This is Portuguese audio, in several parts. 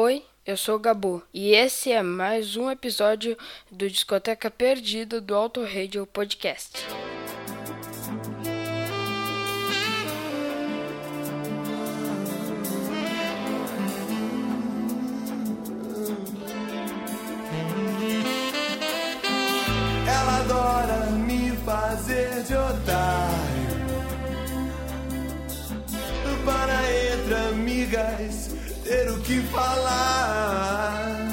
Oi, eu sou o Gabo e esse é mais um episódio do Discoteca Perdida do Auto Radio Podcast. que falar.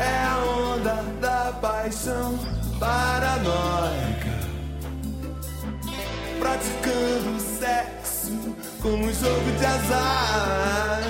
É a onda da paixão paranoica, praticando sexo como um jogo de azar.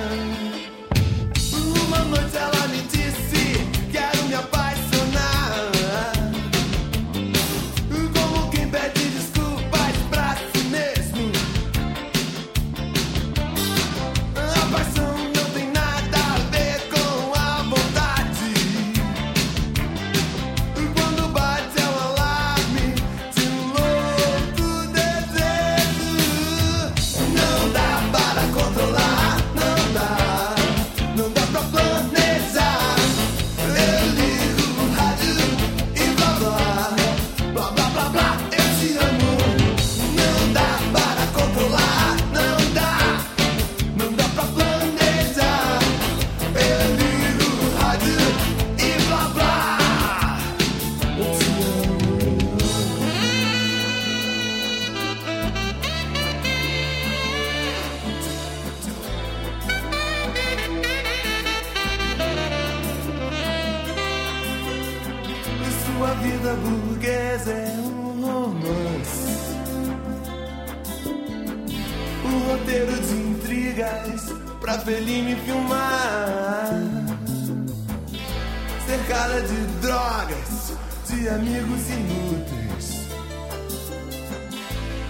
amigos inúteis.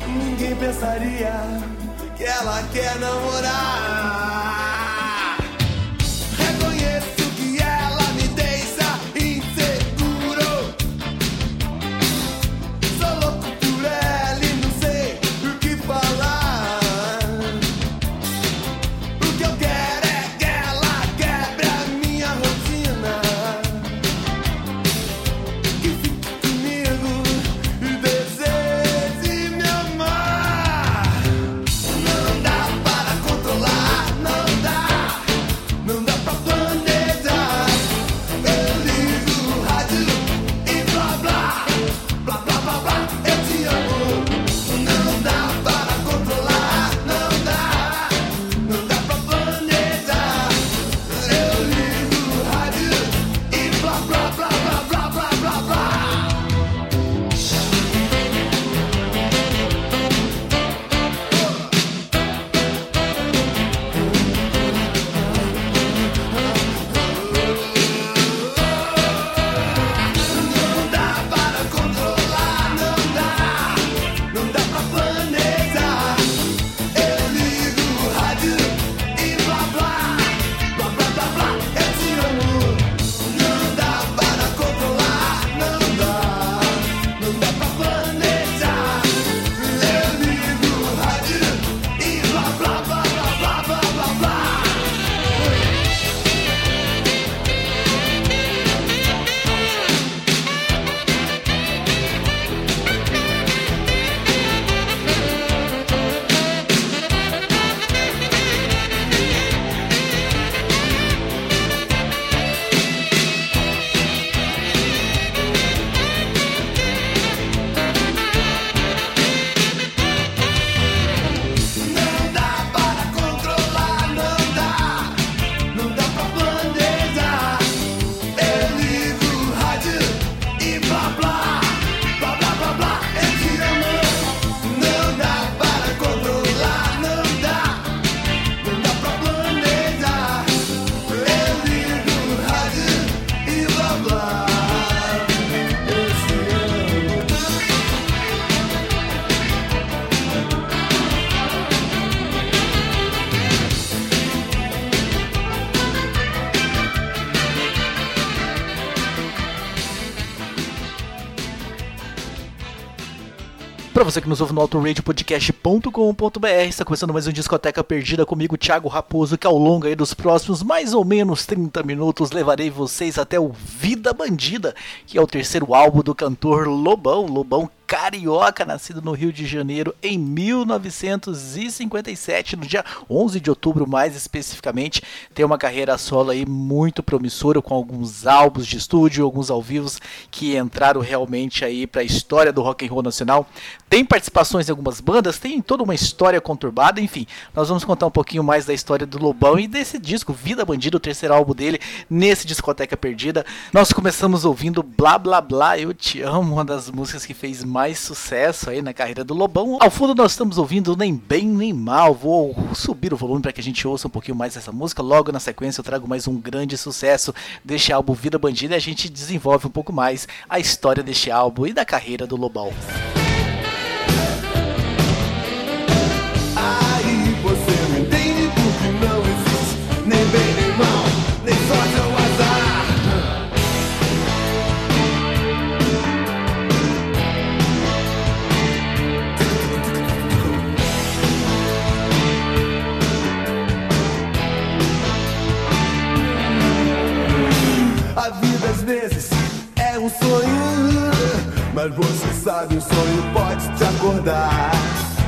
Ninguém pensaria que ela quer namorar. Para você que nos ouve no autoradiopodcast.com.br, está começando mais um Discoteca Perdida comigo, Thiago Raposo, que ao longo aí dos próximos mais ou menos 30 minutos levarei vocês até o Vida Bandida, que é o terceiro álbum do cantor Lobão, Lobão carioca, nascido no Rio de Janeiro em 1957, no dia 11 de outubro mais especificamente. Tem uma carreira solo aí muito promissora com alguns álbuns de estúdio, alguns ao vivo que entraram realmente aí para a história do rock and roll nacional. Tem participações em algumas bandas, tem toda uma história conturbada, enfim. Nós vamos contar um pouquinho mais da história do Lobão e desse disco Vida Bandido, o terceiro álbum dele, nesse discoteca perdida. Nós começamos ouvindo Blá Blá Blá, Eu Te Amo, uma das músicas que fez mais sucesso aí na carreira do Lobão. Ao fundo nós estamos ouvindo Nem Bem Nem Mal. Vou subir o volume para que a gente ouça um pouquinho mais essa música. Logo na sequência eu trago mais um grande sucesso deste álbum Vida Bandida e a gente desenvolve um pouco mais a história deste álbum e da carreira do Lobão. Aí você sabe o sonho pode te acordar.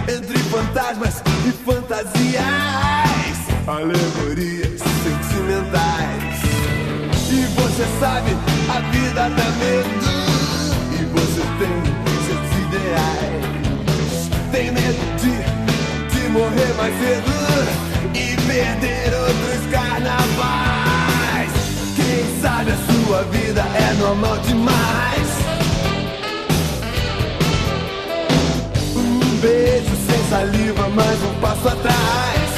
Entre fantasmas e fantasias, alegorias sentimentais. E você sabe, a vida dá medo, e você tem seus ideais. Tem medo de, de morrer mais cedo e perder outros carnavais. Quem sabe a sua vida é normal demais. Beijo sem saliva, mais um passo atrás.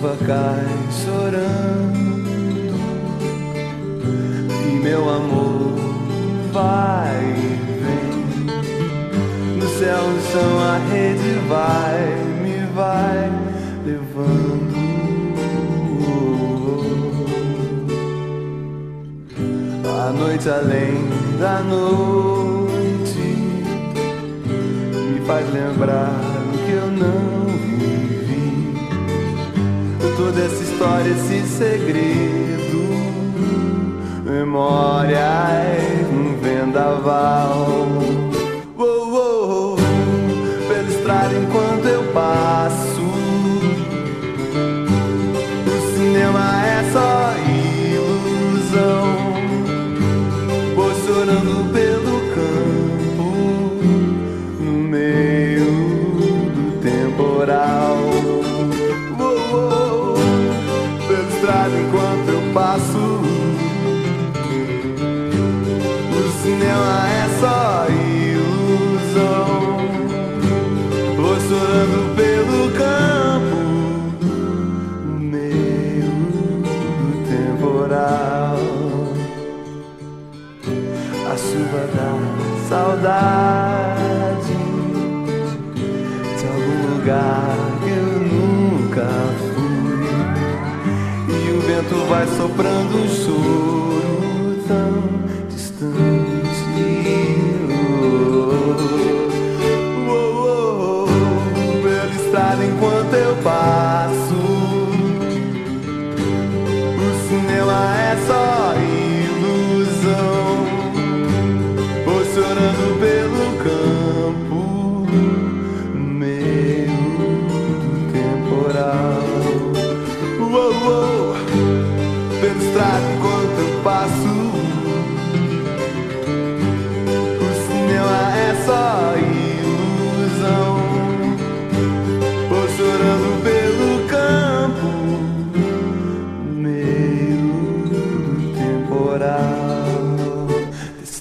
Chuva cai chorando. E meu amor vai e vem. No céu, chão, a rede vai Me vai levando. A noite além da noite Me faz lembrar que eu não toda essa história, esse segredo. Memórias num vendaval.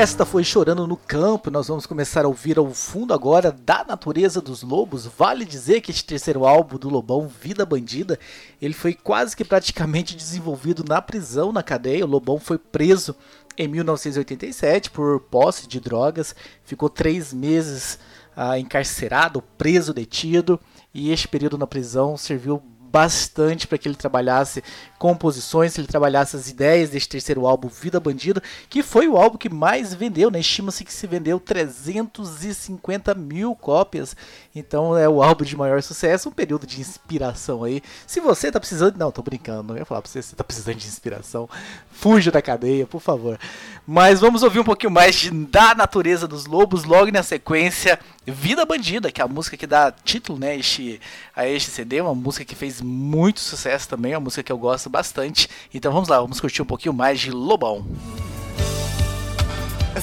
Esta foi Chorando no Campo. Nós vamos começar a ouvir ao fundo agora da Natureza dos Lobos. Vale dizer que este terceiro álbum do Lobão, Vida Bandida, ele foi quase que praticamente desenvolvido na prisão, na cadeia. O Lobão foi preso em 1987 por posse de drogas, ficou três meses ah, encarcerado, preso, detido, e este período na prisão serviu bastante para que ele trabalhasse composições, ele trabalhasse as ideias deste terceiro álbum, Vida Bandida, que foi o álbum que mais vendeu, né? Estima-se que se vendeu 350 mil cópias, então é o álbum de maior sucesso, um período de inspiração aí. Se você tá precisando, não, tô brincando, não ia falar pra você, você tá precisando de inspiração, fuja da cadeia, por favor. Mas vamos ouvir um pouquinho mais de, da natureza dos lobos, logo na sequência, Vida Bandida, que é a música que dá título, né, este, a este CD, uma música que fez muito sucesso também, uma música que eu gosto bastante. Então vamos lá, vamos curtir um pouquinho mais de Lobão. É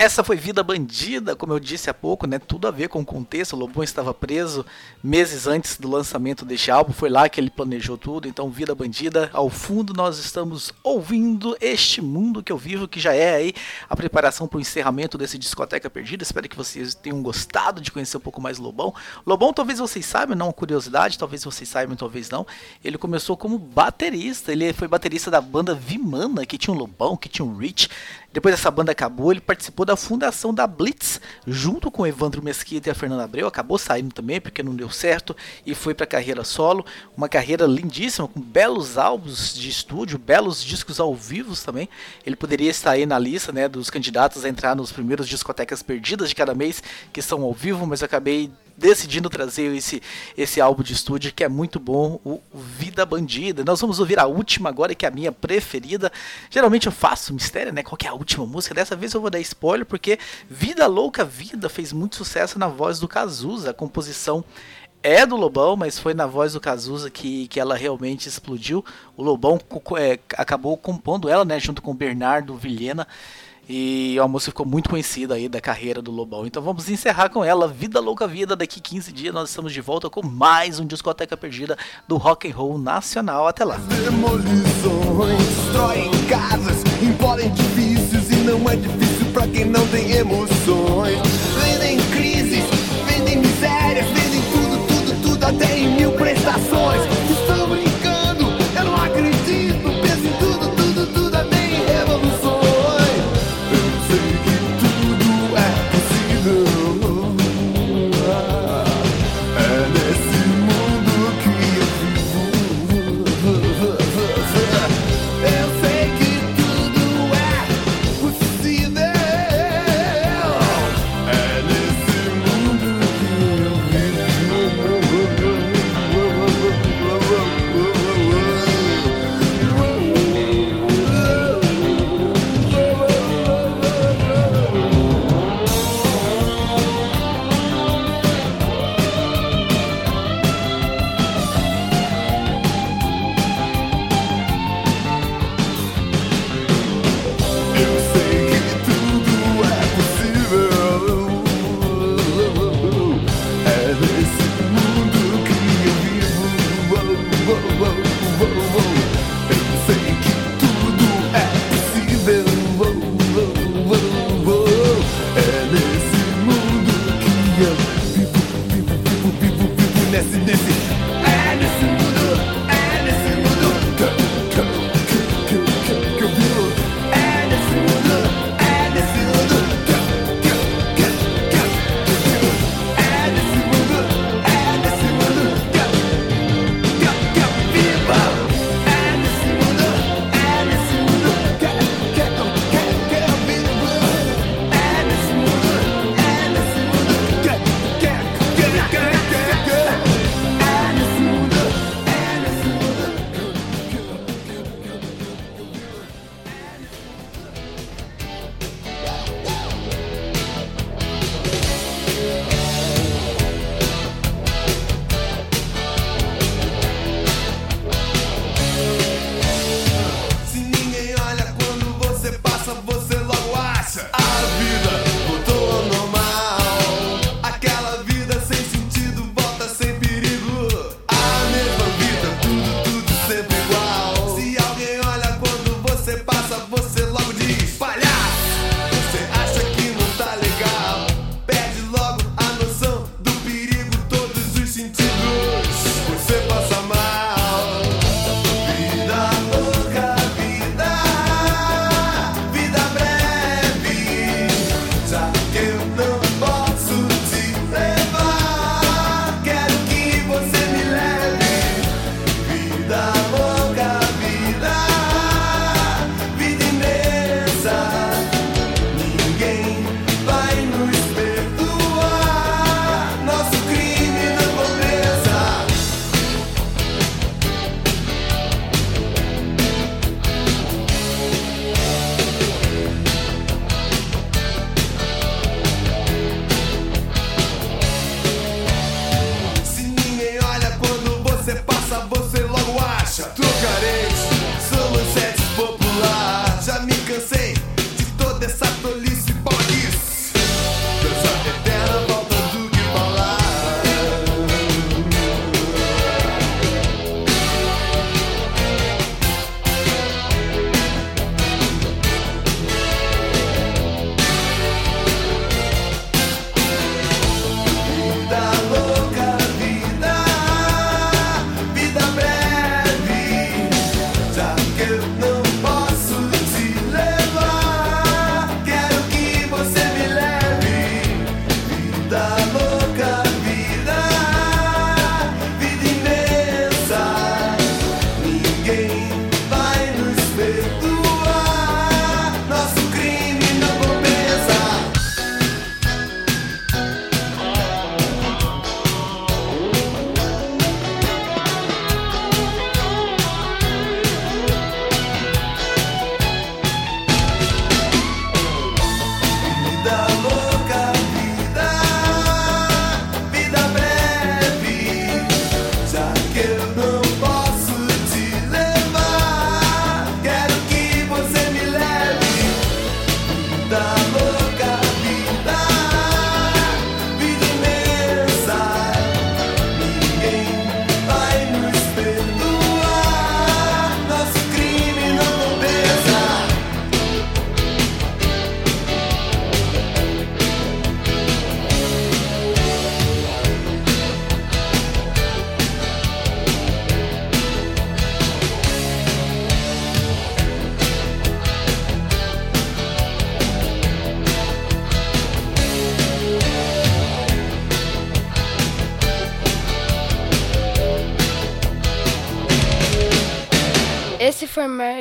Essa foi Vida Bandida, como eu disse há pouco, né? Tudo a ver com o contexto. O Lobão estava preso meses antes do lançamento deste álbum, foi lá que ele planejou tudo. Então, Vida Bandida, ao fundo nós estamos ouvindo este mundo que eu vivo, que já é aí a preparação para o encerramento desse Discoteca Perdida. Espero que vocês tenham gostado de conhecer um pouco mais Lobão. Lobão, talvez vocês saibam, não curiosidade, talvez vocês saibam, talvez não. Ele começou como baterista, ele foi baterista da banda Vimana, que tinha um Lobão, que tinha um Rich. Depois dessa banda acabou, ele participou da fundação da Blitz, junto com Evandro Mesquita e a Fernanda Abreu. Acabou saindo também, porque não deu certo, e foi para carreira solo. Uma carreira lindíssima, com belos álbuns de estúdio, belos discos ao vivo também. Ele poderia estar aí na lista né, dos candidatos a entrar nos primeiros discotecas perdidas de cada mês, que são ao vivo, mas eu acabei decidindo trazer esse, esse álbum de estúdio que é muito bom, o Vida Bandida. Nós vamos ouvir a última agora, que é a minha preferida. Geralmente eu faço mistério, né? Qual é a última música? Dessa vez eu vou dar spoiler, porque Vida Louca Vida fez muito sucesso na voz do Cazuza. A composição é do Lobão, mas foi na voz do Cazuza que, que ela realmente explodiu. O Lobão é, acabou compondo ela, né? Junto com o Bernardo Vilhena. E a música ficou muito conhecida aí da carreira do Lobão. Então vamos encerrar com ela, Vida Louca Vida. Daqui 15 dias nós estamos de volta com mais um Discoteca Perdida do Rock and Roll Nacional. Até lá. Demolições destroem casas, embolam edifícios e não é difícil pra quem não tem emoções. Vendem